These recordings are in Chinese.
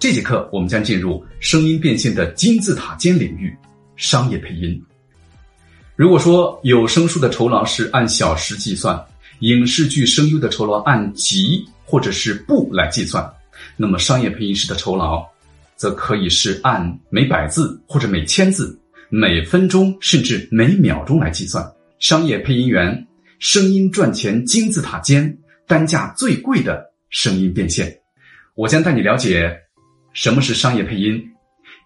这节课我们将进入声音变现的金字塔尖领域——商业配音。如果说有声书的酬劳是按小时计算，影视剧声优的酬劳按集或者是部来计算，那么商业配音师的酬劳，则可以是按每百字或者每千字、每分钟甚至每秒钟来计算。商业配音员声音赚钱金字塔尖，单价最贵的声音变现。我将带你了解什么是商业配音，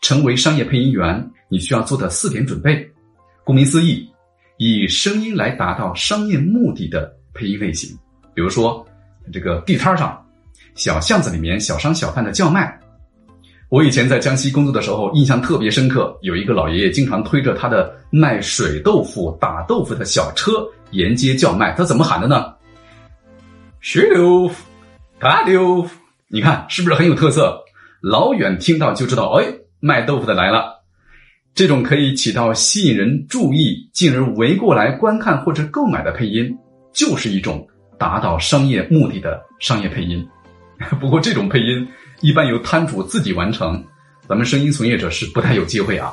成为商业配音员你需要做的四点准备。顾名思义，以声音来达到商业目的的配音类型，比如说这个地摊上、小巷子里面小商小贩的叫卖。我以前在江西工作的时候，印象特别深刻，有一个老爷爷经常推着他的卖水豆腐、打豆腐的小车沿街叫卖。他怎么喊的呢？水豆腐、打豆腐，你看是不是很有特色？老远听到就知道，哎，卖豆腐的来了。这种可以起到吸引人注意，进而围过来观看或者购买的配音，就是一种达到商业目的的商业配音。不过，这种配音一般由摊主自己完成，咱们声音从业者是不太有机会啊。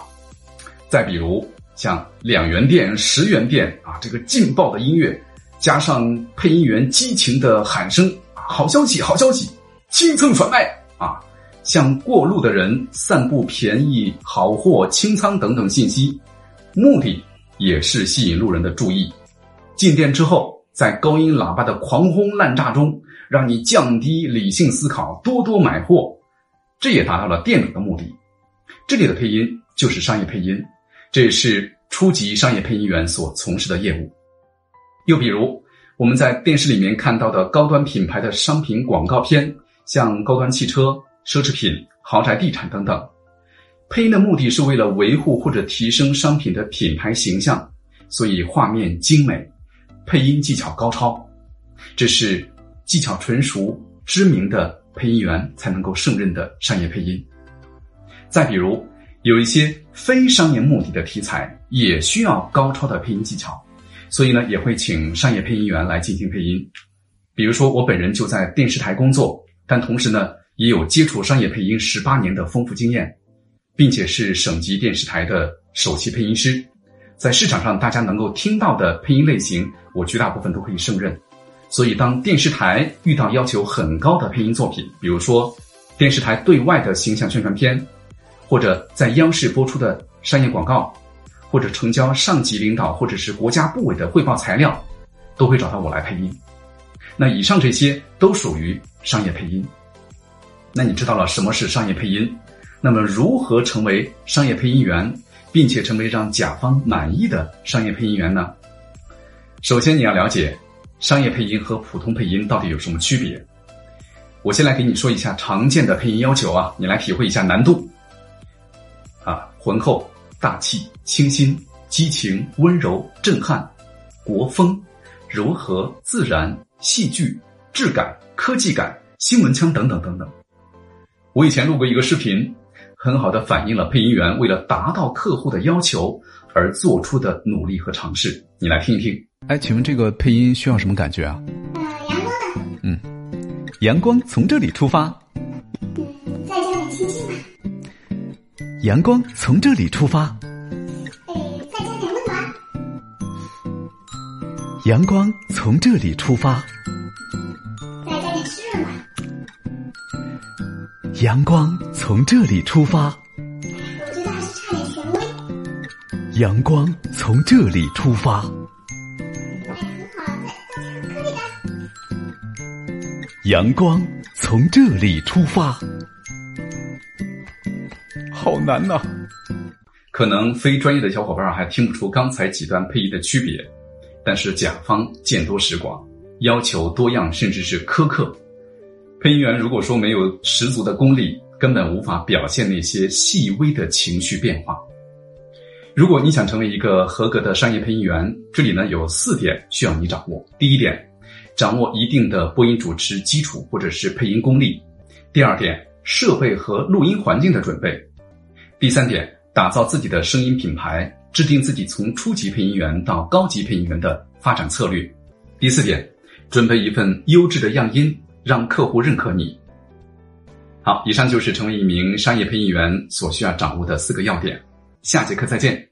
再比如像两元店、十元店啊，这个劲爆的音乐加上配音员激情的喊声，好消息，好消息，清仓甩卖啊！向过路的人散布便宜、好货、清仓等等信息，目的也是吸引路人的注意。进店之后，在高音喇叭的狂轰滥炸中，让你降低理性思考，多多买货，这也达到了店主的目的。这里的配音就是商业配音，这也是初级商业配音员所从事的业务。又比如，我们在电视里面看到的高端品牌的商品广告片，像高端汽车。奢侈品、豪宅、地产等等，配音的目的是为了维护或者提升商品的品牌形象，所以画面精美，配音技巧高超，这是技巧纯熟、知名的配音员才能够胜任的商业配音。再比如，有一些非商业目的的题材，也需要高超的配音技巧，所以呢，也会请商业配音员来进行配音。比如说，我本人就在电视台工作，但同时呢。也有接触商业配音十八年的丰富经验，并且是省级电视台的首席配音师，在市场上大家能够听到的配音类型，我绝大部分都可以胜任。所以，当电视台遇到要求很高的配音作品，比如说电视台对外的形象宣传片，或者在央视播出的商业广告，或者成交上级领导或者是国家部委的汇报材料，都会找到我来配音。那以上这些都属于商业配音。那你知道了什么是商业配音？那么如何成为商业配音员，并且成为让甲方满意的商业配音员呢？首先你要了解商业配音和普通配音到底有什么区别。我先来给你说一下常见的配音要求啊，你来体会一下难度。啊，浑厚、大气、清新、激情、温柔、震撼、国风、柔和、自然、戏剧、质感、科技感、新闻腔等等等等。我以前录过一个视频，很好的反映了配音员为了达到客户的要求而做出的努力和尝试。你来听一听。哎，请问这个配音需要什么感觉啊？呃，阳光的。嗯，阳光从这里出发。嗯，再加点清新吧。阳光从这里出发。哎，再加点温暖。阳光从这里出发。阳光从这里出发。我觉得还是差点权威。阳光从这里出发。哎，很好，再再颗粒感。阳光从这里出发。好难呐！可能非专业的小伙伴还听不出刚才几段配音的区别，但是甲方见多识广，要求多样，甚至是苛刻。配音员如果说没有十足的功力，根本无法表现那些细微的情绪变化。如果你想成为一个合格的商业配音员，这里呢有四点需要你掌握。第一点，掌握一定的播音主持基础或者是配音功力；第二点，设备和录音环境的准备；第三点，打造自己的声音品牌，制定自己从初级配音员到高级配音员的发展策略；第四点，准备一份优质的样音。让客户认可你。好，以上就是成为一名商业配音员所需要掌握的四个要点。下节课再见。